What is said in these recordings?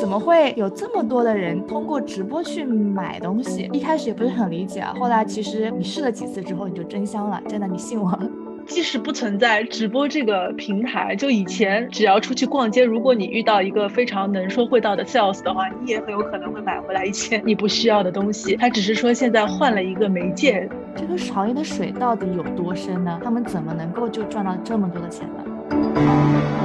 怎么会有这么多的人通过直播去买东西？一开始也不是很理解啊，后来其实你试了几次之后，你就真香了，真的，你信我。即使不存在直播这个平台，就以前只要出去逛街，如果你遇到一个非常能说会道的 sales 的话，你也很有可能会买回来一些你不需要的东西。他只是说现在换了一个媒介。这个行业的水到底有多深呢？他们怎么能够就赚到这么多的钱呢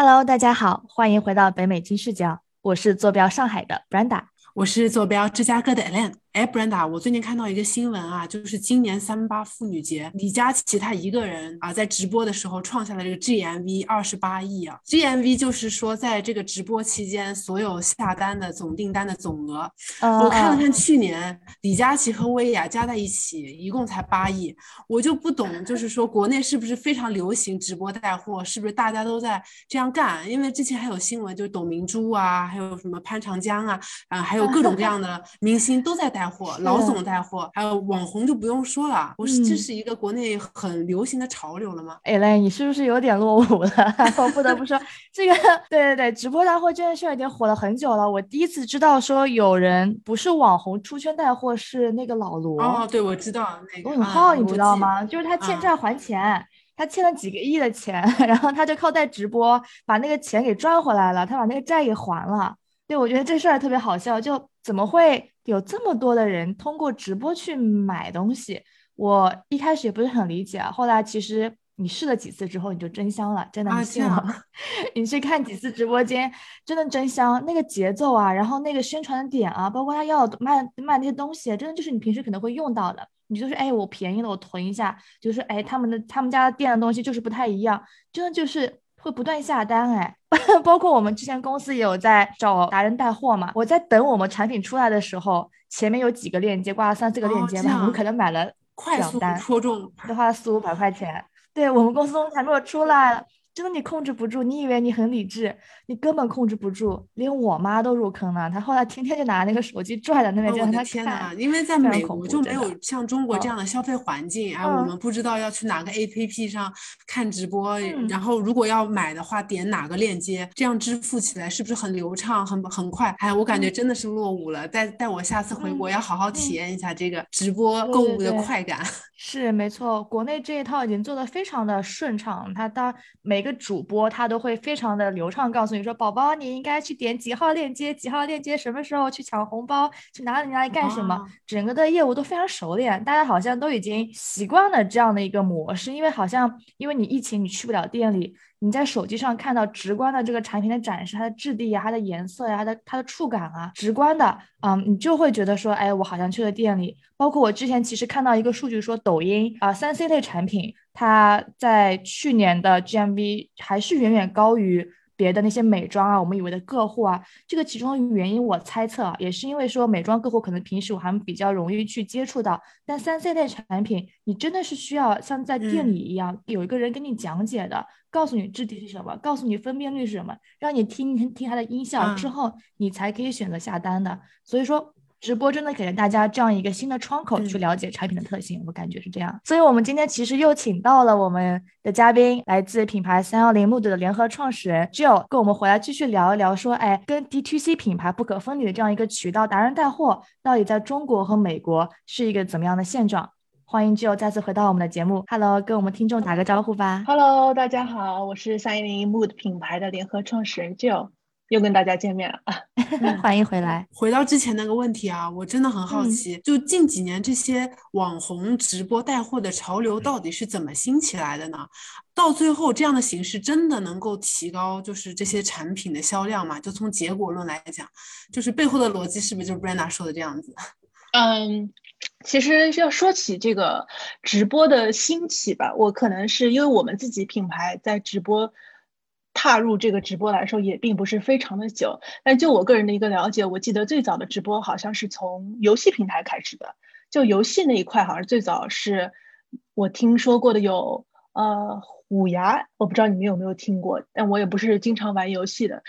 ？Hello，大家好，欢迎回到北美金视角，我是坐标上海的 Brenda，我是坐标芝加哥的 Elaine。哎，Brenda，我最近看到一个新闻啊，就是今年三八妇女节，李佳琦他一个人啊，在直播的时候创下了这个 GMV 二十八亿啊。GMV 就是说，在这个直播期间，所有下单的总订单的总额。我看了看去年李佳琦和薇娅加在一起，一共才八亿。我就不懂，就是说国内是不是非常流行直播带货？是不是大家都在这样干？因为之前还有新闻，就是董明珠啊，还有什么潘长江啊，啊，还有各种各样的明星都在带。货老总带货，还有网红就不用说了。我是这是一个国内很流行的潮流了吗？哎嘞，你是不是有点落伍了？我不得不说，这个对对对，直播带货这件事已经火了很久了。我第一次知道说有人不是网红出圈带货，是那个老罗。哦，对，我知道那个罗永浩，你知道吗？就是他欠债还钱，他欠了几个亿的钱，然后他就靠带直播把那个钱给赚回来了，他把那个债给还了。对，我觉得这事儿特别好笑，就怎么会？有这么多的人通过直播去买东西，我一开始也不是很理解啊。后来其实你试了几次之后，你就真香了，真的，你信我。你去看几次直播间，真的真香。那个节奏啊，然后那个宣传的点啊，包括他要卖卖那些东西，真的就是你平时可能会用到的。你就是哎，我便宜了，我囤一下。就是哎，他们的他们家店的东西就是不太一样，真的就是会不断下单哎。包括我们之前公司也有在找达人带货嘛，我在等我们产品出来的时候，前面有几个链接挂了三四个链接嘛，我们可能买了快速戳中，就花了四五百块钱。对我们公司产品出来了。真的你控制不住，你以为你很理智，你根本控制不住，连我妈都入坑了。她后来天天就拿那个手机拽在那边，我的天呐，因为在美国就没有像中国这样的消费环境，哎，我们不知道要去哪个 APP 上看直播，然后如果要买的话，点哪个链接，这样支付起来是不是很流畅、很很快？哎，我感觉真的是落伍了。带带我下次回国要好好体验一下这个直播购物的快感。是没错，国内这一套已经做的非常的顺畅，它当每个主播他都会非常的流畅，告诉你说，宝宝你应该去点几号链接，几号链接什么时候去抢红包，去哪里哪里干什么，整个的业务都非常熟练，大家好像都已经习惯了这样的一个模式，因为好像因为你疫情你去不了店里。你在手机上看到直观的这个产品的展示，它的质地呀，它的颜色呀，它的它的触感啊，直观的，嗯，你就会觉得说，哎，我好像去了店里。包括我之前其实看到一个数据说，抖音啊，三 C 类产品，它在去年的 GMV 还是远远高于。别的那些美妆啊，我们以为的个户啊，这个其中的原因我猜测啊，也是因为说美妆个户可能平时我还比较容易去接触到，但三 C 类产品你真的是需要像在店里一样有一个人跟你讲解的，告诉你质地是什么，告诉你分辨率是什么，让你听听它的音效之后，你才可以选择下单的。所以说。直播真的给了大家这样一个新的窗口去了解产品的特性，我感觉是这样。所以，我们今天其实又请到了我们的嘉宾，来自品牌三幺零 Mood 的联合创始人 Jill，跟我们回来继续聊一聊，说，哎，跟 D2C 品牌不可分离的这样一个渠道达人带货，到底在中国和美国是一个怎么样的现状？欢迎 Jill 再次回到我们的节目，Hello，跟我们听众打个招呼吧。Hello，大家好，我是三一零 Mood 品牌的联合创始人 Jill。又跟大家见面了，欢迎回来。回到之前那个问题啊，我真的很好奇，就近几年这些网红直播带货的潮流到底是怎么兴起来的呢？到最后这样的形式真的能够提高就是这些产品的销量吗？就从结果论来讲，就是背后的逻辑是不是就是 Brenda 说的这样子？嗯，其实要说起这个直播的兴起吧，我可能是因为我们自己品牌在直播。踏入这个直播来说也并不是非常的久，但就我个人的一个了解，我记得最早的直播好像是从游戏平台开始的，就游戏那一块好像最早是我听说过的有呃虎牙，我不知道你们有没有听过，但我也不是经常玩游戏的。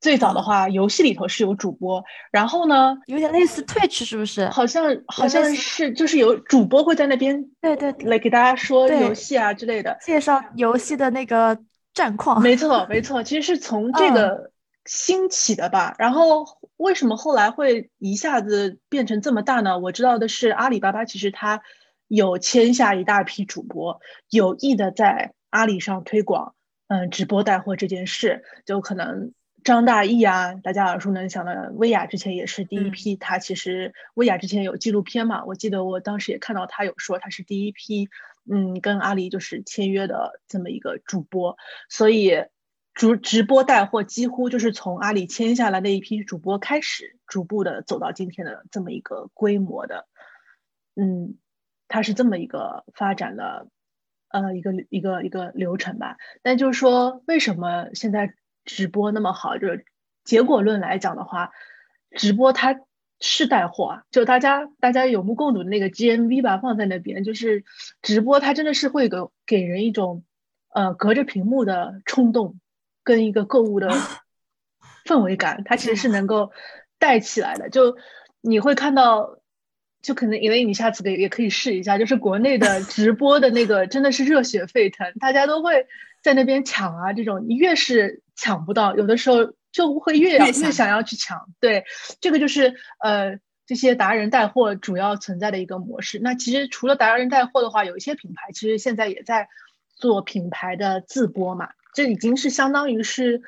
最早的话，游戏里头是有主播，然后呢，有点类似 Twitch 是不是？好像好像是就是有主播会在那边对对来给大家说游戏啊之类的，介绍游戏的那个。战况。没错，没错，其实是从这个兴起的吧。然后为什么后来会一下子变成这么大呢？我知道的是，阿里巴巴其实它有签下一大批主播，有意的在阿里上推广，嗯，直播带货这件事，就可能。张大奕啊，大家耳熟能详的薇娅之前也是第一批。他其实薇娅之前有纪录片嘛，我记得我当时也看到他有说他是第一批，嗯，跟阿里就是签约的这么一个主播。所以主直播带货几乎就是从阿里签下来那一批主播开始，逐步的走到今天的这么一个规模的，嗯，它是这么一个发展的，呃，一个一个一个流程吧。但就是说，为什么现在？直播那么好，就是结果论来讲的话，直播它是带货啊。就大家大家有目共睹的那个 GMV 吧，放在那边，就是直播它真的是会给给人一种呃隔着屏幕的冲动，跟一个购物的 氛围感，它其实是能够带起来的。就你会看到，就可能因为你下次可以也可以试一下，就是国内的 直播的那个真的是热血沸腾，大家都会在那边抢啊，这种你越是。抢不到，有的时候就会越越想要去抢。对，这个就是呃这些达人带货主要存在的一个模式。那其实除了达人带货的话，有一些品牌其实现在也在做品牌的自播嘛，这已经是相当于是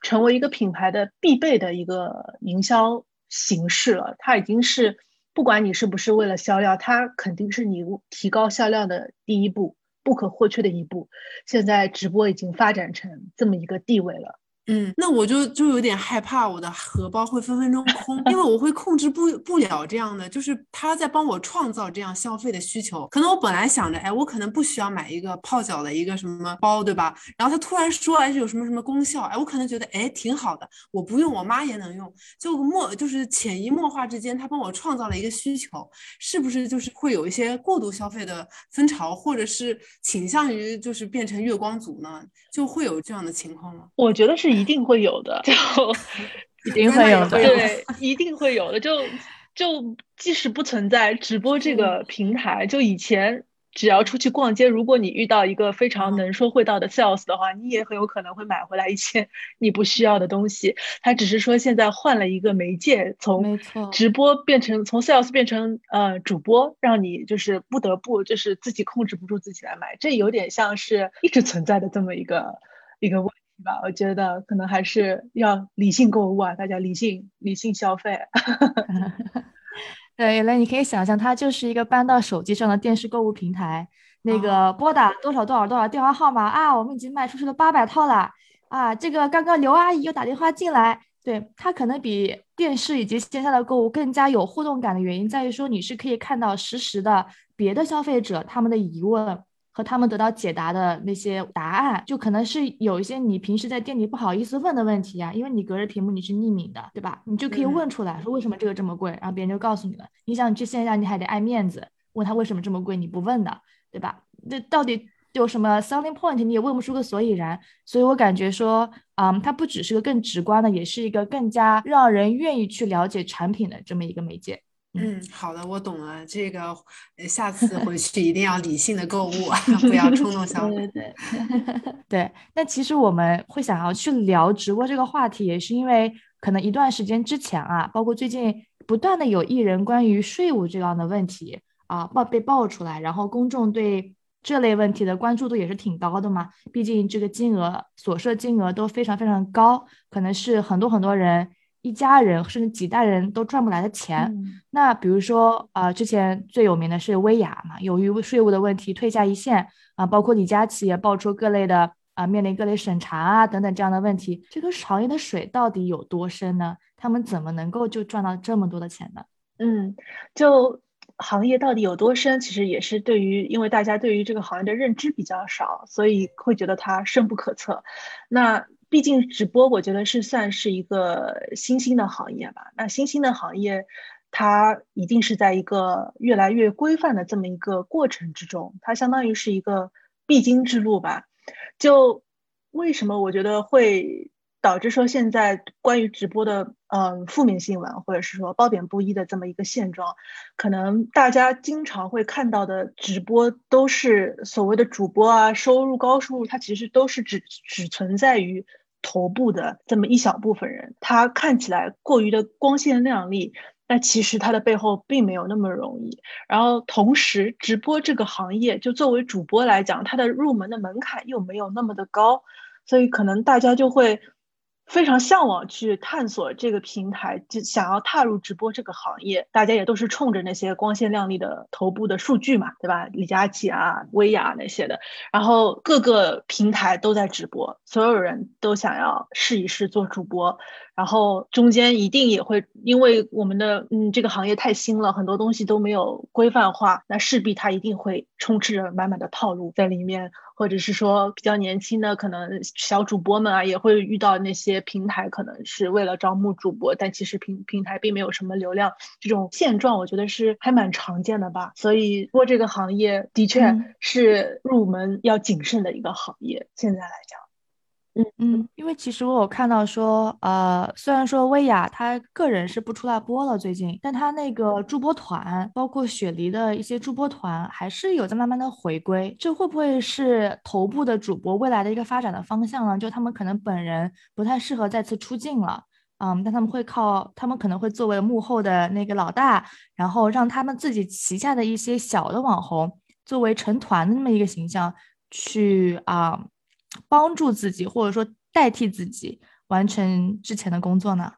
成为一个品牌的必备的一个营销形式了。它已经是不管你是不是为了销量，它肯定是你提高销量的第一步。不可或缺的一步，现在直播已经发展成这么一个地位了。嗯，那我就就有点害怕，我的荷包会分分钟空，因为我会控制不不了这样的，就是他在帮我创造这样消费的需求。可能我本来想着，哎，我可能不需要买一个泡脚的一个什么包，对吧？然后他突然说，哎，有什么什么功效，哎，我可能觉得，哎，挺好的，我不用，我妈也能用，就默就是潜移默化之间，他帮我创造了一个需求，是不是就是会有一些过度消费的风潮，或者是倾向于就是变成月光族呢？就会有这样的情况吗？我觉得是。一定会有的，就 一定会有的，对，一定会有的。就就即使不存在直播这个平台，就以前只要出去逛街，如果你遇到一个非常能说会道的 sales 的话，你也很有可能会买回来一些你不需要的东西。他只是说现在换了一个媒介，从直播变成从 sales 变成呃主播，让你就是不得不就是自己控制不住自己来买。这有点像是一直存在的这么一个一个问。吧，我觉得可能还是要理性购物啊，大家理性理性消费。对，那你可以想象，它就是一个搬到手机上的电视购物平台。那个拨打多少多少多少电话号码啊，我们已经卖出去了八百套了啊。这个刚刚刘阿姨又打电话进来，对，它可能比电视以及线下的购物更加有互动感的原因在于说，你是可以看到实时的别的消费者他们的疑问。和他们得到解答的那些答案，就可能是有一些你平时在店里不好意思问的问题啊，因为你隔着屏幕你是匿名的，对吧？你就可以问出来，说为什么这个这么贵，然后别人就告诉你了。你想你去线下你还得爱面子，问他为什么这么贵，你不问的，对吧？那到底有什么 selling point，你也问不出个所以然。所以我感觉说，嗯，它不只是个更直观的，也是一个更加让人愿意去了解产品的这么一个媒介。嗯，好的，我懂了。这个下次回 去一定要理性的购物，不要冲动消费。对 对。那其实我们会想要去聊直播这个话题，也是因为可能一段时间之前啊，包括最近不断的有艺人关于税务这样的问题啊爆被爆出来，然后公众对这类问题的关注度也是挺高的嘛。毕竟这个金额所涉金额都非常非常高，可能是很多很多人。一家人甚至几代人都赚不来的钱。那比如说啊，之前最有名的是薇娅嘛，由于税务的问题退下一线啊，包括李佳琦也爆出各类的啊，面临各类审查啊等等这样的问题。这个行业的水到底有多深呢？他们怎么能够就赚到这么多的钱呢？嗯，就行业到底有多深，其实也是对于因为大家对于这个行业的认知比较少，所以会觉得它深不可测。那。毕竟直播，我觉得是算是一个新兴的行业吧。那新兴的行业，它一定是在一个越来越规范的这么一个过程之中，它相当于是一个必经之路吧。就为什么我觉得会导致说现在关于直播的嗯负面新闻，或者是说褒贬不一的这么一个现状。可能大家经常会看到的直播都是所谓的主播啊，收入高收入，它其实都是只只存在于头部的这么一小部分人，他看起来过于的光鲜亮丽。那其实它的背后并没有那么容易，然后同时直播这个行业，就作为主播来讲，它的入门的门槛又没有那么的高，所以可能大家就会。非常向往去探索这个平台，就想要踏入直播这个行业。大家也都是冲着那些光鲜亮丽的头部的数据嘛，对吧？李佳琦啊、薇娅那些的，然后各个平台都在直播，所有人都想要试一试做主播。然后中间一定也会，因为我们的嗯这个行业太新了，很多东西都没有规范化，那势必它一定会充斥着满满的套路在里面。或者是说比较年轻的可能小主播们啊，也会遇到那些平台可能是为了招募主播，但其实平平台并没有什么流量，这种现状我觉得是还蛮常见的吧。所以播这个行业的确是入门要谨慎的一个行业，现在来讲。嗯嗯，因为其实我有看到说，呃，虽然说薇娅她个人是不出来播了最近，但她那个助播团，包括雪梨的一些助播团，还是有在慢慢的回归。这会不会是头部的主播未来的一个发展的方向呢？就他们可能本人不太适合再次出镜了，嗯，但他们会靠，他们可能会作为幕后的那个老大，然后让他们自己旗下的一些小的网红，作为成团的那么一个形象去啊。帮助自己，或者说代替自己完成之前的工作呢？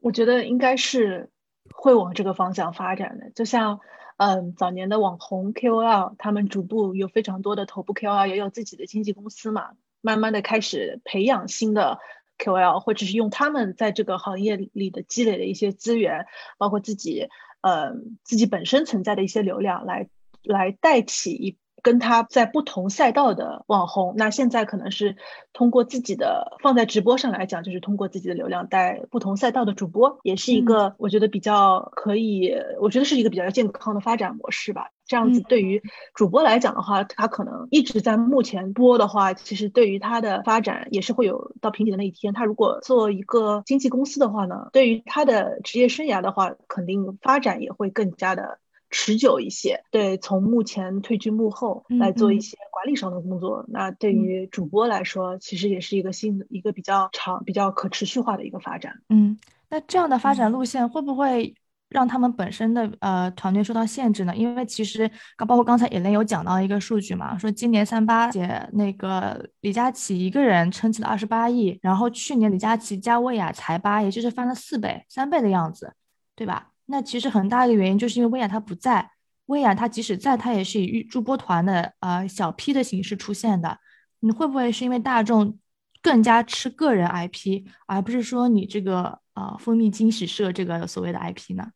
我觉得应该是会往这个方向发展的。就像，嗯，早年的网红 KOL，他们逐步有非常多的头部 KOL，也有自己的经纪公司嘛，慢慢的开始培养新的 KOL，或者是用他们在这个行业里的积累的一些资源，包括自己，呃，自己本身存在的一些流量，来来代替一。跟他在不同赛道的网红，那现在可能是通过自己的放在直播上来讲，就是通过自己的流量带不同赛道的主播，也是一个我觉得比较可以，我觉得是一个比较健康的发展模式吧。这样子对于主播来讲的话，他可能一直在目前播的话，其实对于他的发展也是会有到瓶颈的那一天。他如果做一个经纪公司的话呢，对于他的职业生涯的话，肯定发展也会更加的。持久一些，对，从目前退居幕后来做一些管理上的工作，那对于主播来说，其实也是一个新的一个比较长、比较可持续化的一个发展。嗯，那这样的发展路线会不会让他们本身的呃团队受到限制呢？因为其实刚包括刚才也莲有讲到一个数据嘛，说今年三八节那个李佳琦一个人撑起了二十八亿，然后去年李佳琦加薇娅才八，也就是翻了四倍、三倍的样子，对吧？那其实很大一个原因就是因为薇娅她不在，薇娅她即使在，她也是以预助播团的呃小 P 的形式出现的。你会不会是因为大众更加吃个人 IP，而不是说你这个呃蜂蜜惊喜社这个所谓的 IP 呢？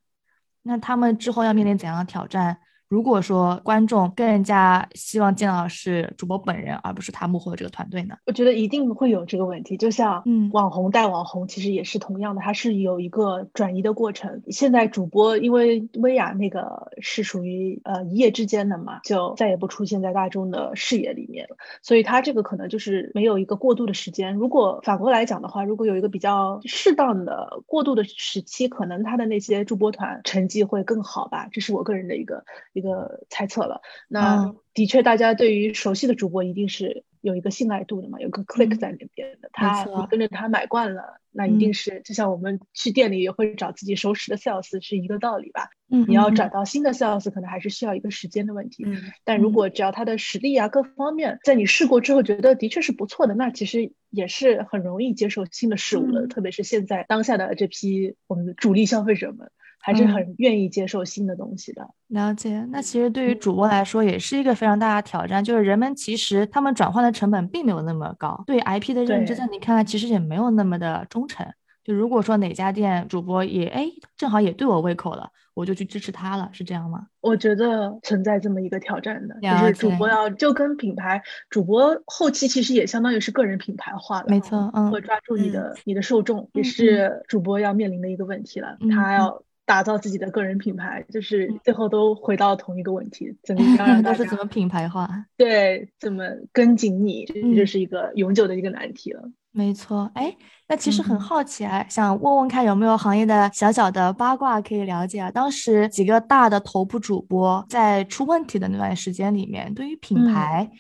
那他们之后要面临怎样的挑战？如果说观众更加希望见到是主播本人，而不是他幕后的这个团队呢？我觉得一定会有这个问题。就像嗯，网红带网红，其实也是同样的，它是有一个转移的过程。现在主播因为薇娅那个是属于呃一夜之间的嘛，就再也不出现在大众的视野里面了，所以他这个可能就是没有一个过渡的时间。如果反过来讲的话，如果有一个比较适当的过渡的时期，可能他的那些助播团成绩会更好吧。这是我个人的一个。一个猜测了，那的确，大家对于熟悉的主播一定是有一个信赖度的嘛，有个 click 在那边的，他你跟着他买惯了，那一定是就像我们去店里也会找自己熟识的 sales 是一个道理吧。嗯，你要找到新的 sales 可能还是需要一个时间的问题。嗯，但如果只要他的实力啊各方面，在你试过之后觉得的确是不错的，那其实也是很容易接受新的事物的，特别是现在当下的这批我们的主力消费者们。还是很愿意接受新的东西的。了解，那其实对于主播来说也是一个非常大的挑战，就是人们其实他们转换的成本并没有那么高，对 IP 的认知在你看来其实也没有那么的忠诚。就如果说哪家店主播也哎正好也对我胃口了，我就去支持他了，是这样吗？我觉得存在这么一个挑战的，就是主播要就跟品牌主播后期其实也相当于是个人品牌化了，没错，嗯，会抓住你的你的受众，也是主播要面临的一个问题了，他要。打造自己的个人品牌，就是最后都回到同一个问题：怎么样让 都是怎么品牌化？对，怎么跟紧你？这就是一个永久的一个难题了。没错，哎，那其实很好奇啊，想问问看有没有行业的小小的八卦可以了解啊？当时几个大的头部主播在出问题的那段时间里面，对于品牌，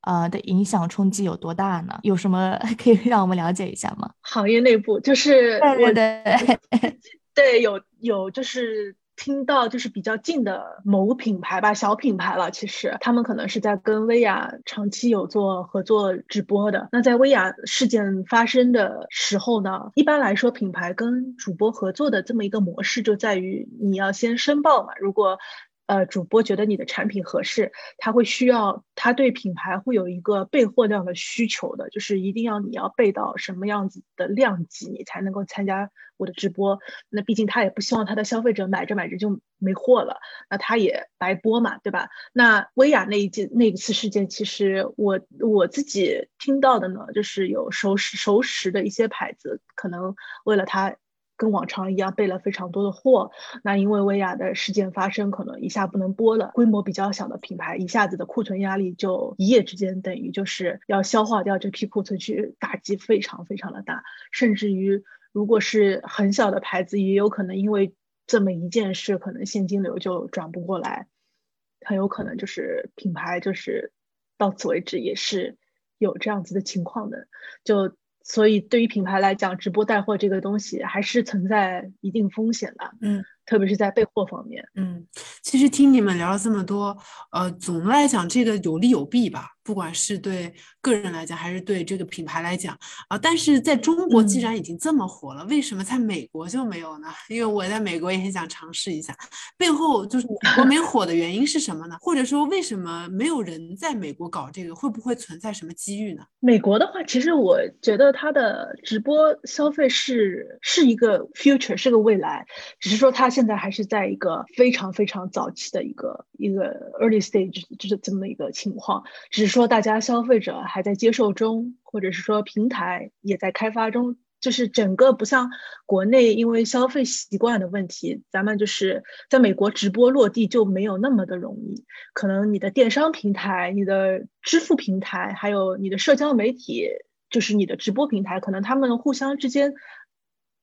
呃的影响冲击有多大呢？有什么 可以让我们了解一下吗？行业内部就是对对 对，有有就是。听到就是比较近的某品牌吧，小品牌了。其实他们可能是在跟薇娅长期有做合作直播的。那在薇娅事件发生的时候呢，一般来说品牌跟主播合作的这么一个模式就在于你要先申报嘛。如果呃，主播觉得你的产品合适，他会需要他对品牌会有一个备货量的需求的，就是一定要你要备到什么样子的量级，你才能够参加我的直播。那毕竟他也不希望他的消费者买着买着就没货了，那他也白播嘛，对吧？那薇娅那一件那一次事件，其实我我自己听到的呢，就是有熟识熟识的一些牌子，可能为了他。跟往常一样备了非常多的货，那因为薇娅的事件发生，可能一下不能播了。规模比较小的品牌，一下子的库存压力就一夜之间等于就是要消化掉这批库存，去打击非常非常的大。甚至于，如果是很小的牌子，也有可能因为这么一件事，可能现金流就转不过来，很有可能就是品牌就是到此为止，也是有这样子的情况的，就。所以，对于品牌来讲，直播带货这个东西还是存在一定风险的。嗯。特别是在备货方面，嗯，其实听你们聊了这么多，呃，总的来讲，这个有利有弊吧，不管是对个人来讲，还是对这个品牌来讲啊。但是在中国既然已经这么火了，为什么在美国就没有呢？因为我在美国也很想尝试一下，背后就是美国没火的原因是什么呢？或者说为什么没有人在美国搞这个？会不会存在什么机遇呢？美国的话，其实我觉得它的直播消费是是一个 future，是个未来，只是说它。现在还是在一个非常非常早期的一个一个 early stage，就是这么一个情况。只是说大家消费者还在接受中，或者是说平台也在开发中。就是整个不像国内，因为消费习惯的问题，咱们就是在美国直播落地就没有那么的容易。可能你的电商平台、你的支付平台，还有你的社交媒体，就是你的直播平台，可能他们互相之间。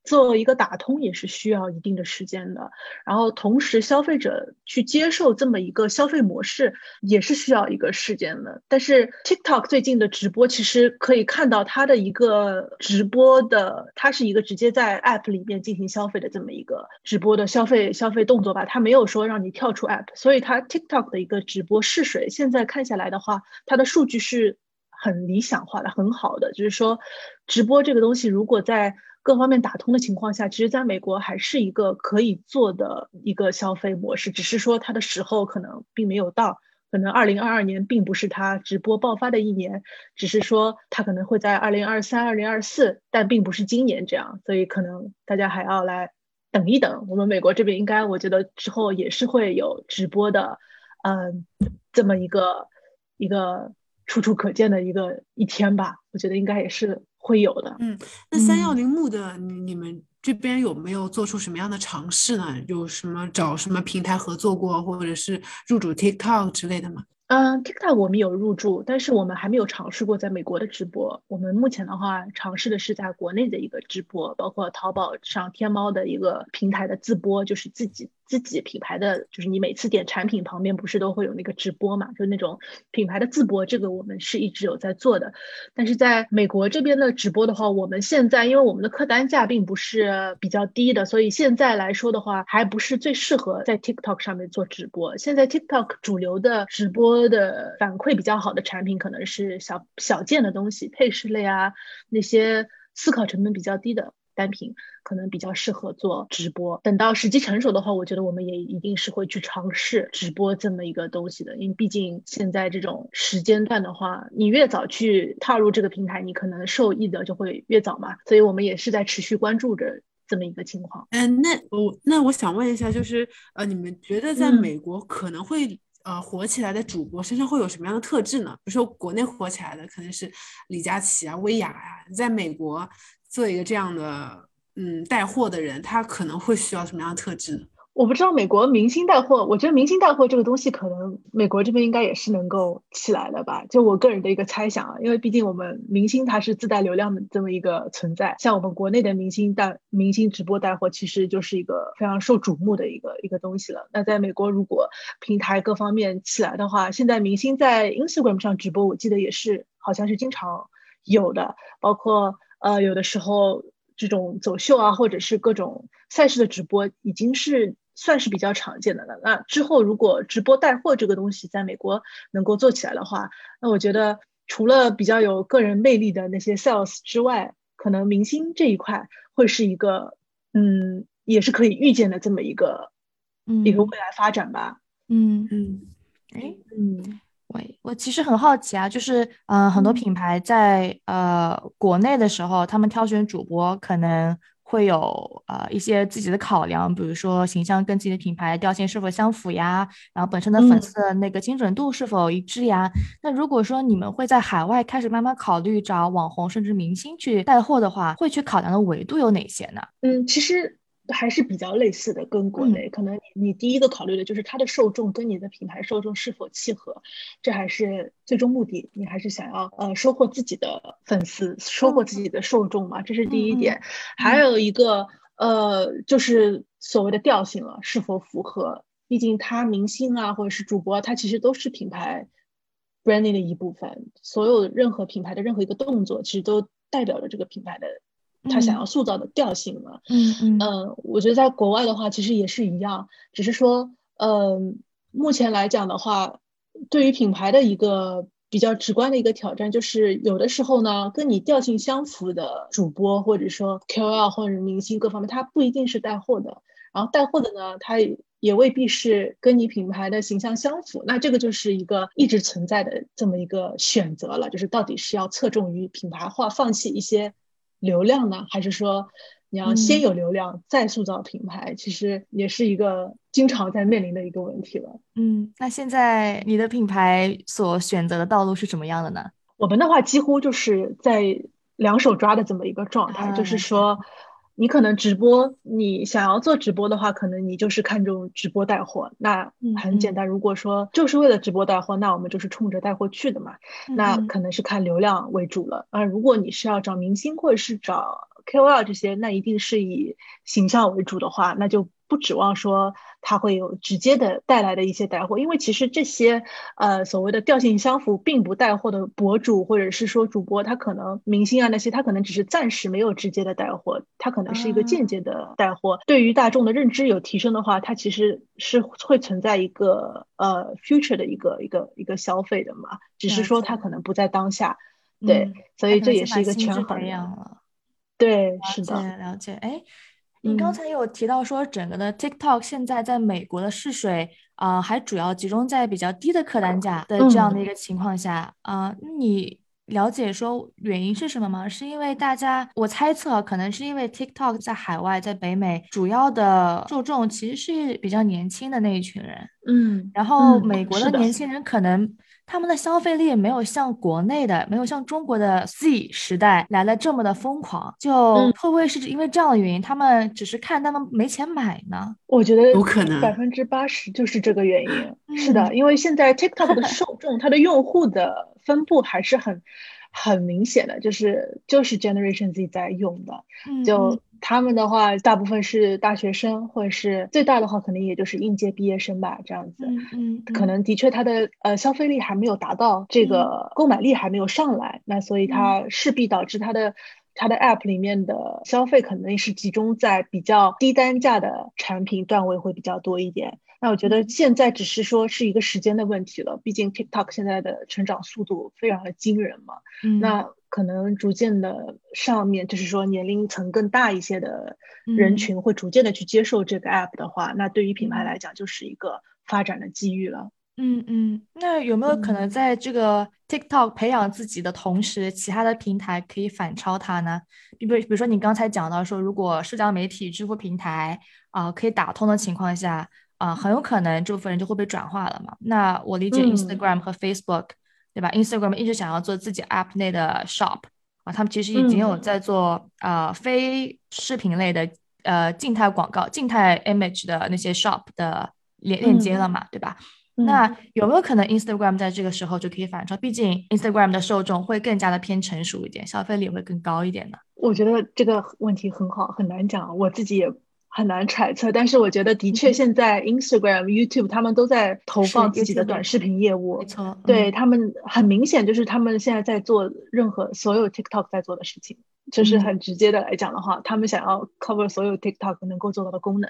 做一个打通也是需要一定的时间的，然后同时消费者去接受这么一个消费模式也是需要一个时间的。但是 TikTok 最近的直播其实可以看到它的一个直播的，它是一个直接在 App 里面进行消费的这么一个直播的消费消费动作吧，它没有说让你跳出 App，所以它 TikTok 的一个直播试水，现在看下来的话，它的数据是很理想化的，很好的，就是说直播这个东西如果在各方面打通的情况下，其实在美国还是一个可以做的一个消费模式，只是说它的时候可能并没有到，可能二零二二年并不是它直播爆发的一年，只是说它可能会在二零二三、二零二四，但并不是今年这样，所以可能大家还要来等一等。我们美国这边应该，我觉得之后也是会有直播的，嗯，这么一个一个处处可见的一个一天吧，我觉得应该也是。会有的，嗯，那三幺零木的，你们这边有没有做出什么样的尝试呢？有什么找什么平台合作过，或者是入主 TikTok 之类的吗？嗯，TikTok 我们有入驻，但是我们还没有尝试过在美国的直播。我们目前的话，尝试的是在国内的一个直播，包括淘宝上、天猫的一个平台的自播，就是自己。自己品牌的就是你每次点产品旁边不是都会有那个直播嘛？就那种品牌的自播，这个我们是一直有在做的。但是在美国这边的直播的话，我们现在因为我们的客单价并不是比较低的，所以现在来说的话，还不是最适合在 TikTok 上面做直播。现在 TikTok 主流的直播的反馈比较好的产品，可能是小小件的东西，配饰类啊，那些思考成本比较低的。单品可能比较适合做直播，等到时机成熟的话，我觉得我们也一定是会去尝试直播这么一个东西的。因为毕竟现在这种时间段的话，你越早去踏入这个平台，你可能受益的就会越早嘛。所以我们也是在持续关注着这么一个情况。嗯，那我那我想问一下，就是呃，你们觉得在美国可能会呃火起来的主播身上会有什么样的特质呢？比如说国内火起来的可能是李佳琦啊、薇娅呀，在美国。做一个这样的嗯带货的人，他可能会需要什么样的特质呢？我不知道美国明星带货，我觉得明星带货这个东西，可能美国这边应该也是能够起来的吧。就我个人的一个猜想啊，因为毕竟我们明星他是自带流量的这么一个存在，像我们国内的明星带明星直播带货，其实就是一个非常受瞩目的一个一个东西了。那在美国，如果平台各方面起来的话，现在明星在 Instagram 上直播，我记得也是好像是经常有的，包括呃有的时候这种走秀啊，或者是各种赛事的直播，已经是。算是比较常见的了。那之后，如果直播带货这个东西在美国能够做起来的话，那我觉得除了比较有个人魅力的那些 sales 之外，可能明星这一块会是一个，嗯，也是可以预见的这么一个，一个未来发展吧。嗯嗯，哎，嗯，我我其实很好奇啊，就是嗯，很多品牌在呃国内的时候，他们挑选主播可能。会有呃一些自己的考量，比如说形象跟自己的品牌调性是否相符呀，然后本身的粉丝的那个精准度是否一致呀。那如果说你们会在海外开始慢慢考虑找网红甚至明星去带货的话，会去考量的维度有哪些呢？嗯，其实。还是比较类似的，跟国内可能你第一个考虑的就是它的受众跟你的品牌受众是否契合，这还是最终目的。你还是想要呃收获自己的粉丝，收获自己的受众嘛，这是第一点。还有一个呃就是所谓的调性了，是否符合？毕竟他明星啊或者是主播，他其实都是品牌 branding 的一部分，所有任何品牌的任何一个动作，其实都代表着这个品牌的。他想要塑造的调性嘛，嗯嗯，我觉得在国外的话，其实也是一样，只是说，嗯，目前来讲的话，对于品牌的一个比较直观的一个挑战，就是有的时候呢，跟你调性相符的主播，或者说 KOL 或者明星各方面，他不一定是带货的，然后带货的呢，他也未必是跟你品牌的形象相符，那这个就是一个一直存在的这么一个选择了，就是到底是要侧重于品牌化，放弃一些。流量呢，还是说你要先有流量再塑造品牌？其实也是一个经常在面临的一个问题了。嗯，那现在你的品牌所选择的道路是什么样的呢？我们的话几乎就是在两手抓的这么一个状态，就是说。你可能直播，你想要做直播的话，可能你就是看重直播带货。那很简单，如果说就是为了直播带货，那我们就是冲着带货去的嘛。那可能是看流量为主了。啊，如果你是要找明星或者是找 KOL 这些，那一定是以形象为主的话，那就。不指望说它会有直接的带来的一些带货，因为其实这些呃所谓的调性相符并不带货的博主或者是说主播，他可能明星啊那些，他可能只是暂时没有直接的带货，他可能是一个间接的带货。对于大众的认知有提升的话，它其实是会存在一个呃 future 的一个一个一个消费的嘛，只是说它可能不在当下。对，所以这也是一个权衡。对，是的，了解。哎。你刚才有提到说，整个的 TikTok 现在在美国的试水啊，还主要集中在比较低的客单价的这样的一个情况下啊，你了解说原因是什么吗？是因为大家，我猜测可能是因为 TikTok 在海外，在北美主要的受众其实是比较年轻的那一群人，嗯，然后美国的年轻人可能。他们的消费力没有像国内的，没有像中国的 Z 时代来的这么的疯狂，就会不会是因为这样的原因，他们只是看他们没钱买呢？我觉得有可能，百分之八十就是这个原因。是的，因为现在 TikTok 的 受众，它的用户的分布还是很很明显的，就是就是 Generation Z 在用的，就。他们的话，大部分是大学生，或者是最大的话，可能也就是应届毕业生吧，这样子。嗯，可能的确他的呃消费力还没有达到，这个购买力还没有上来，那所以它势必导致它的它的 App 里面的消费可能是集中在比较低单价的产品段位会比较多一点。那我觉得现在只是说是一个时间的问题了，毕竟 TikTok 现在的成长速度非常的惊人嘛。嗯，那。可能逐渐的上面就是说年龄层更大一些的人群会逐渐的去接受这个 app 的话，那对于品牌来讲就是一个发展的机遇了。嗯嗯，那有没有可能在这个 TikTok 培养自己的同时，其他的平台可以反超它呢？比如比如说你刚才讲到说，如果社交媒体支付平台啊可以打通的情况下啊，很有可能这部分人就会被转化了嘛？那我理解 Instagram 和 Facebook。对吧？Instagram 一直想要做自己 app 内的 shop，啊，他们其实已经有在做啊非视频类的呃静态广告、静态 image 的那些 shop 的链链接了嘛，对吧？那有没有可能 Instagram 在这个时候就可以反超？毕竟 Instagram 的受众会更加的偏成熟一点，消费力会更高一点呢？我觉得这个问题很好，很难讲，我自己也很难揣测。但是我觉得的确，现在 Instagram、YouTube 他们都在投放自己的短视频业务，没错，对他们很明显就是他们现在在做任何所有 TikTok 在做的事情，就是很直接的来讲的话，他们想要 cover 所有 TikTok 能够做到的功能，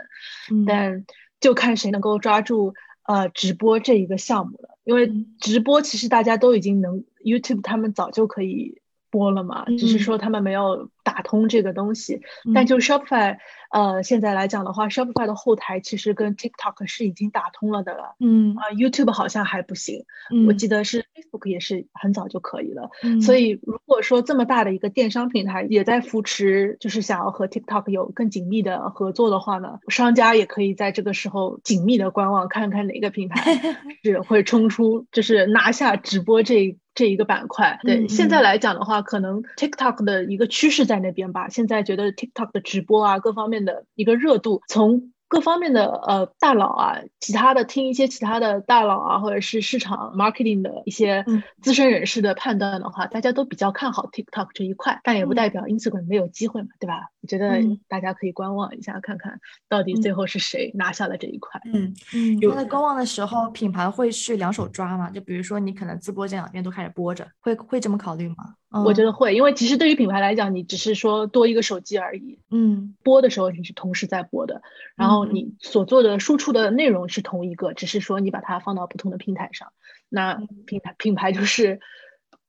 但就看谁能够抓住。呃，直播这一个项目了，因为直播其实大家都已经能，YouTube 他们早就可以播了嘛，只是说他们没有打通这个东西，但就 Shopify。呃，现在来讲的话，Shopify 的后台其实跟 TikTok 是已经打通了的了。嗯啊，YouTube 好像还不行。嗯，我记得是 Facebook 也是很早就可以了。嗯，所以如果说这么大的一个电商平台也在扶持，就是想要和 TikTok 有更紧密的合作的话呢，商家也可以在这个时候紧密的观望，看看哪个品牌 是会冲出，就是拿下直播这。这一个板块，对现在来讲的话，可能 TikTok 的一个趋势在那边吧。现在觉得 TikTok 的直播啊，各方面的一个热度，从。各方面的呃大佬啊，其他的听一些其他的大佬啊，或者是市场 marketing 的一些资深人士的判断的话，大家都比较看好 TikTok 这一块，但也不代表 Instagram 没有机会嘛，对吧？我觉得大家可以观望一下，看看到底最后是谁拿下了这一块。嗯嗯，有在观望的时候，品牌会去两手抓嘛？就比如说你可能自播这两边都开始播着，会会这么考虑吗？我觉得会，因为其实对于品牌来讲，你只是说多一个手机而已。嗯，播的时候你是同时在播的，然后你所做的输出的内容是同一个，只是说你把它放到不同的平台上。那品牌品牌就是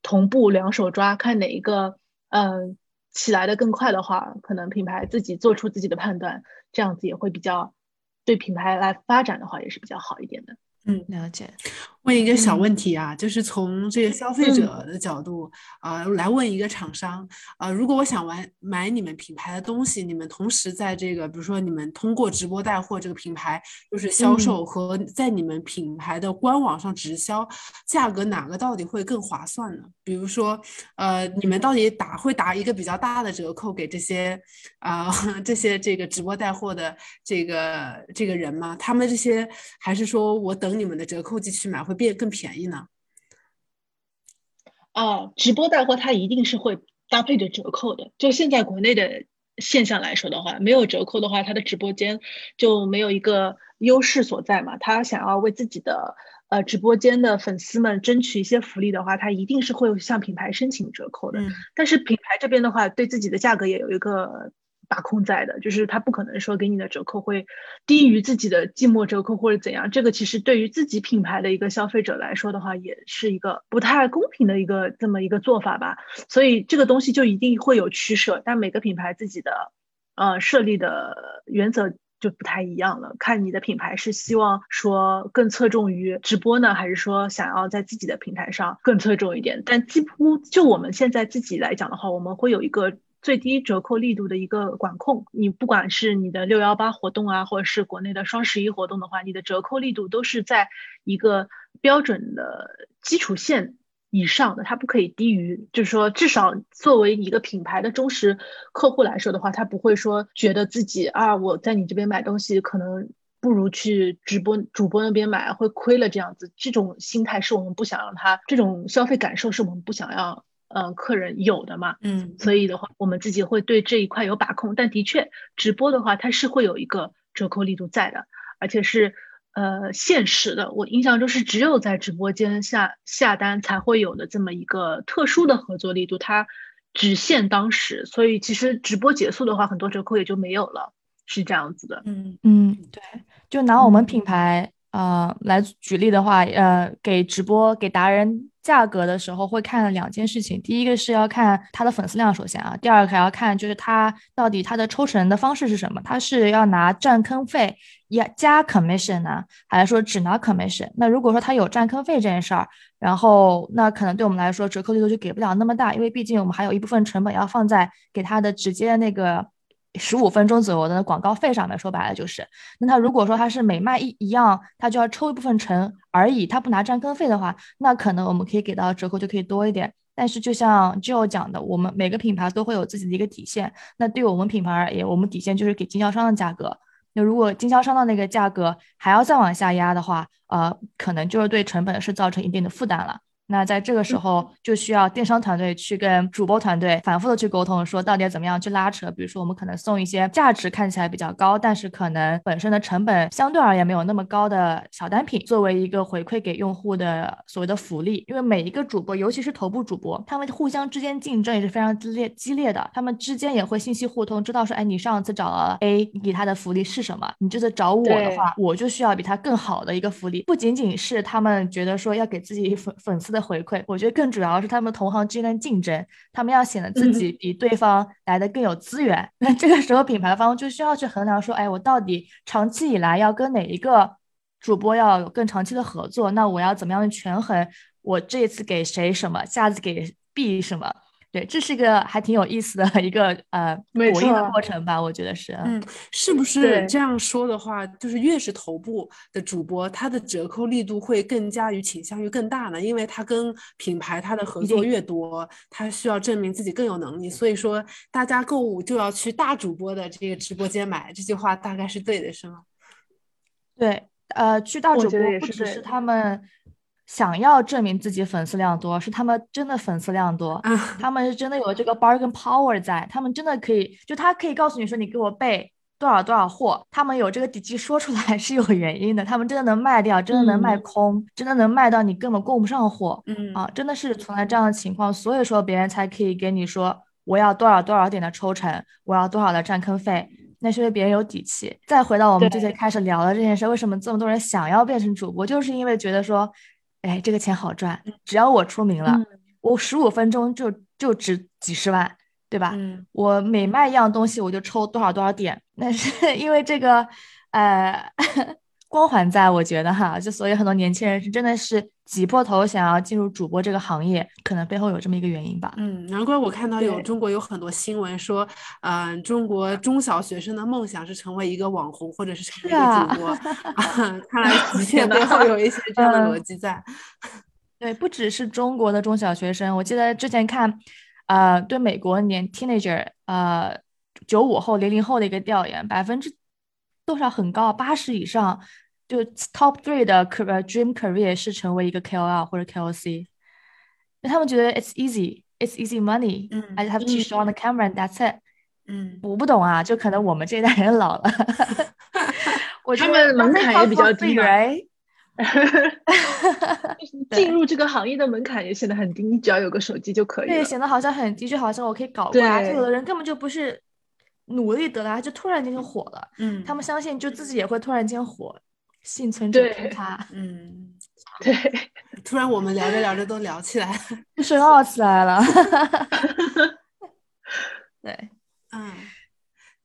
同步两手抓，看哪一个嗯起来的更快的话，可能品牌自己做出自己的判断，这样子也会比较对品牌来发展的话也是比较好一点的。嗯，了解。问一个小问题啊，就是从这个消费者的角度啊，来问一个厂商啊，如果我想玩买你们品牌的东西，你们同时在这个，比如说你们通过直播带货这个品牌，就是销售和在你们品牌的官网上直销，价格哪个到底会更划算呢？比如说，呃，你们到底打会打一个比较大的折扣给这些啊 这些这个直播带货的这个这个人吗？他们这些还是说我等你们的折扣季去买？会变更便宜呢？啊，直播带货它一定是会搭配着折扣的。就现在国内的现象来说的话，没有折扣的话，它的直播间就没有一个优势所在嘛。他想要为自己的呃直播间的粉丝们争取一些福利的话，他一定是会向品牌申请折扣的。但是品牌这边的话，对自己的价格也有一个。把控在的，就是他不可能说给你的折扣会低于自己的季末折扣或者怎样。这个其实对于自己品牌的一个消费者来说的话，也是一个不太公平的一个这么一个做法吧。所以这个东西就一定会有取舍，但每个品牌自己的呃设立的原则就不太一样了。看你的品牌是希望说更侧重于直播呢，还是说想要在自己的平台上更侧重一点？但几乎就我们现在自己来讲的话，我们会有一个。最低折扣力度的一个管控，你不管是你的六幺八活动啊，或者是国内的双十一活动的话，你的折扣力度都是在一个标准的基础线以上的，它不可以低于，就是说至少作为一个品牌的忠实客户来说的话，他不会说觉得自己啊我在你这边买东西可能不如去直播主播那边买会亏了这样子，这种心态是我们不想让他这种消费感受是我们不想要。嗯，客人有的嘛，嗯，所以的话，我们自己会对这一块有把控。但的确，直播的话，它是会有一个折扣力度在的，而且是呃限时的。我印象中是只有在直播间下下单才会有的这么一个特殊的合作力度，它只限当时。所以其实直播结束的话，很多折扣也就没有了，是这样子的。嗯嗯，对，就拿我们品牌呃来举例的话，呃，给直播给达人。价格的时候会看两件事情，第一个是要看他的粉丝量，首先啊，第二个还要看就是他到底他的抽成的方式是什么，他是要拿占坑费加加 commission 呢，还是说只拿 commission？那如果说他有占坑费这件事儿，然后那可能对我们来说折扣力度就给不了那么大，因为毕竟我们还有一部分成本要放在给他的直接那个。十五分钟左右的广告费上面，说白了就是，那他如果说他是每卖一一样，他就要抽一部分成而已，他不拿占坑费的话，那可能我们可以给到折扣就可以多一点。但是就像 Joe 讲的，我们每个品牌都会有自己的一个底线。那对我们品牌而言，我们底线就是给经销商的价格。那如果经销商的那个价格还要再往下压的话，呃，可能就是对成本是造成一定的负担了。那在这个时候，就需要电商团队去跟主播团队反复的去沟通，说到底怎么样去拉扯。比如说，我们可能送一些价值看起来比较高，但是可能本身的成本相对而言没有那么高的小单品，作为一个回馈给用户的所谓的福利。因为每一个主播，尤其是头部主播，他们互相之间竞争也是非常激烈激烈的，他们之间也会信息互通，知道说，哎，你上次找了 A，你给他的福利是什么？你这次找我的话，我就需要比他更好的一个福利。不仅仅是他们觉得说要给自己粉粉丝的。回馈，我觉得更主要是他们同行之间的竞争，他们要显得自己比对方来的更有资源。那这个时候，品牌方就需要去衡量说，哎，我到底长期以来要跟哪一个主播要有更长期的合作？那我要怎么样去权衡？我这次给谁什么，下次给 B 什么？对，这是一个还挺有意思的一个呃博弈的过程吧，我觉得是。嗯，是不是这样说的话，就是越是头部的主播，他的折扣力度会更加于倾向于更大呢？因为他跟品牌他的合作越多，他需要证明自己更有能力，所以说大家购物就要去大主播的这个直播间买，这句话大概是对的，是吗？对，呃，去大主播不只是他们。想要证明自己粉丝量多，是他们真的粉丝量多，他们是真的有这个 bargain power 在，他们真的可以，就他可以告诉你说，你给我备多少多少货，他们有这个底气说出来是有原因的，他们真的能卖掉，真的能卖空，真的能卖到你根本供不上货，嗯啊，真的是存在这样的情况，所以说别人才可以给你说，我要多少多少点的抽成，我要多少的占坑费，那是因为别人有底气。再回到我们之前开始聊的这件事，为什么这么多人想要变成主播，就是因为觉得说。哎，这个钱好赚，只要我出名了，我十五分钟就就值几十万，对吧？我每卖一样东西，我就抽多少多少点。那是 因为这个，呃，光环在，我觉得哈，就所以很多年轻人是真的是。挤破头想要进入主播这个行业，可能背后有这么一个原因吧。嗯，难怪我看到有中国有很多新闻说，嗯，中国中小学生的梦想是成为一个网红或者是成为一个主播。看来一切背后有一些这样的逻辑在。对，不只是中国的中小学生，我记得之前看，呃，对美国年 teenager，呃，九五后、零零后的一个调研，百分之多少很高，八十以上。就 top three 的 career dream career 是成为一个 KOL 或者 KOC，那他们觉得 it's easy，it's easy money，嗯，I have to show on the camera and that's it，嗯，我不懂啊，就可能我们这一代人老了，他们门槛也比较低，进入这个行业的门槛也显得很低，你只要有个手机就可以了，对，显得好像很低，就好像我可以搞过来，有的人根本就不是努力得来，就突然间就火了，嗯，他们相信就自己也会突然间火。幸存者偏差，嗯，对，突然我们聊着聊着都聊起来了，深奥起来了，对，嗯，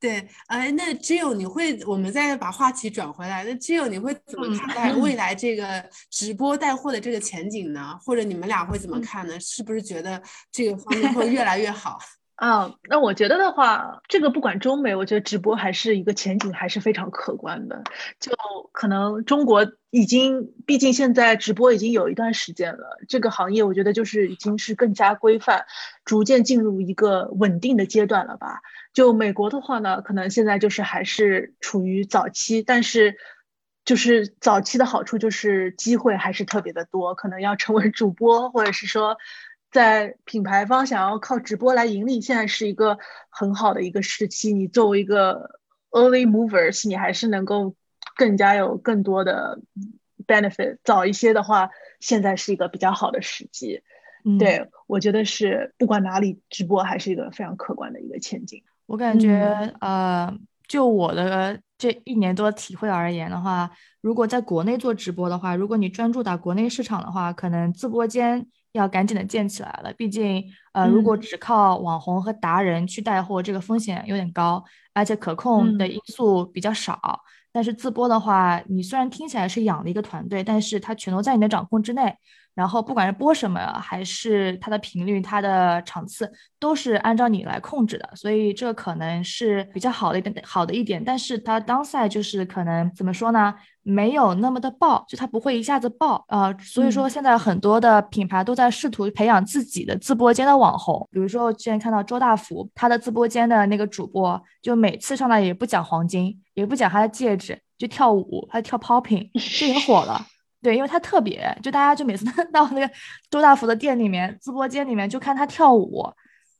对，哎，那 Jill 你会，我们再把话题转回来，那 Jill 你会怎么看待未来这个直播带货的这个前景呢？或者你们俩会怎么看呢？是不是觉得这个方面会越来越好？啊，那我觉得的话，这个不管中美，我觉得直播还是一个前景，还是非常可观的。就可能中国已经，毕竟现在直播已经有一段时间了，这个行业我觉得就是已经是更加规范，逐渐进入一个稳定的阶段了吧。就美国的话呢，可能现在就是还是处于早期，但是就是早期的好处就是机会还是特别的多，可能要成为主播，或者是说。在品牌方想要靠直播来盈利，现在是一个很好的一个时期。你作为一个 early movers，你还是能够更加有更多的 benefit。早一些的话，现在是一个比较好的时机。对我觉得是不管哪里直播还是一个非常客观的一个前景。我感觉，呃，就我的这一年多体会而言的话，如果在国内做直播的话，如果你专注打国内市场的话，可能直播间。要赶紧的建起来了，毕竟，呃，如果只靠网红和达人去带货，这个风险有点高，而且可控的因素比较少。但是自播的话，你虽然听起来是养了一个团队，但是它全都在你的掌控之内。然后不管是播什么，还是它的频率、它的场次，都是按照你来控制的。所以这可能是比较好的一点，好的一点。但是它当赛就是可能怎么说呢？没有那么的爆，就它不会一下子爆啊。所以说现在很多的品牌都在试图培养自己的自播间的网红。比如说我之前看到周大福，他的自播间的那个主播，就每次上来也不讲黄金，也不讲他的戒指，就跳舞，他跳 popping，这也火了。对，因为他特别，就大家就每次 到那个周大福的店里面、直播间里面，就看他跳舞，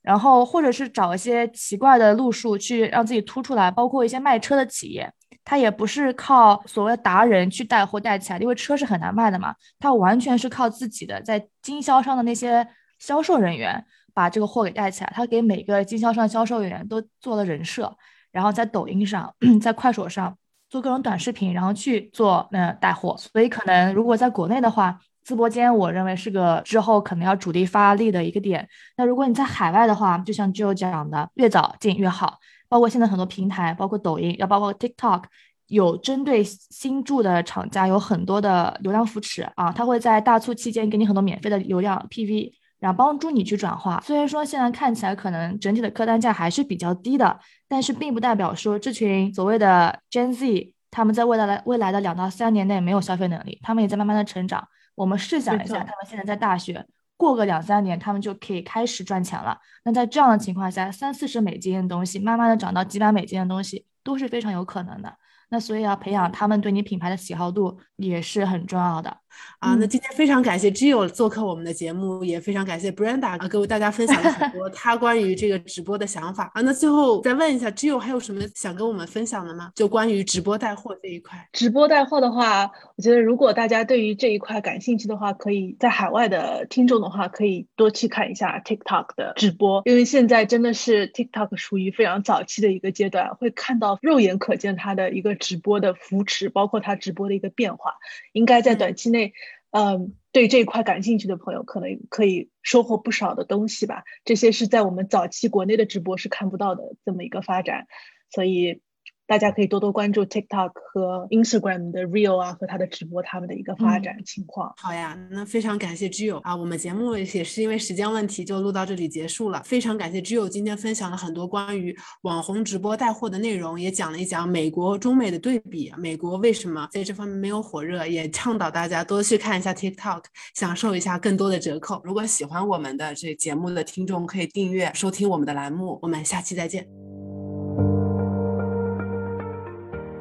然后或者是找一些奇怪的路数去让自己突出来，包括一些卖车的企业，他也不是靠所谓达人去带货带起来，因为车是很难卖的嘛，他完全是靠自己的在经销商的那些销售人员把这个货给带起来，他给每个经销商销售人员都做了人设，然后在抖音上，在快手上。做各种短视频，然后去做那带货，所以可能如果在国内的话，直播间我认为是个之后可能要主力发力的一个点。那如果你在海外的话，就像 Joe 讲的，越早进越好。包括现在很多平台，包括抖音，要包括 TikTok，有针对新驻的厂家有很多的流量扶持啊，他会在大促期间给你很多免费的流量 PV。然后帮助你去转化。虽然说现在看起来可能整体的客单价还是比较低的，但是并不代表说这群所谓的 Gen Z 他们在未来的未来的两到三年内没有消费能力，他们也在慢慢的成长。我们试想一下，他们现在在大学，过个两三年，他们就可以开始赚钱了。那在这样的情况下，三四十美金的东西，慢慢的涨到几百美金的东西，都是非常有可能的。那所以要培养他们对你品牌的喜好度也是很重要的啊。那今天非常感谢 Gio 做客我们的节目，也非常感谢 Brenda 啊，给大家分享了很多 他关于这个直播的想法啊。那最后再问一下，Gio 还有什么想跟我们分享的吗？就关于直播带货这一块。直播带货的话，我觉得如果大家对于这一块感兴趣的话，可以在海外的听众的话，可以多去看一下 TikTok 的直播，因为现在真的是 TikTok 属于非常早期的一个阶段，会看到肉眼可见它的一个。直播的扶持，包括它直播的一个变化，应该在短期内，嗯，对这一块感兴趣的朋友，可能可以收获不少的东西吧。这些是在我们早期国内的直播是看不到的这么一个发展，所以。大家可以多多关注 TikTok 和 Instagram 的 Real 啊，和他的直播他们的一个发展情况。好呀，那非常感谢 Gio 啊，我们节目也是因为时间问题就录到这里结束了。非常感谢 Gio 今天分享了很多关于网红直播带货的内容，也讲了一讲美国中美的对比，美国为什么在这方面没有火热，也倡导大家多去看一下 TikTok，享受一下更多的折扣。如果喜欢我们的这节目的听众，可以订阅收听我们的栏目。我们下期再见。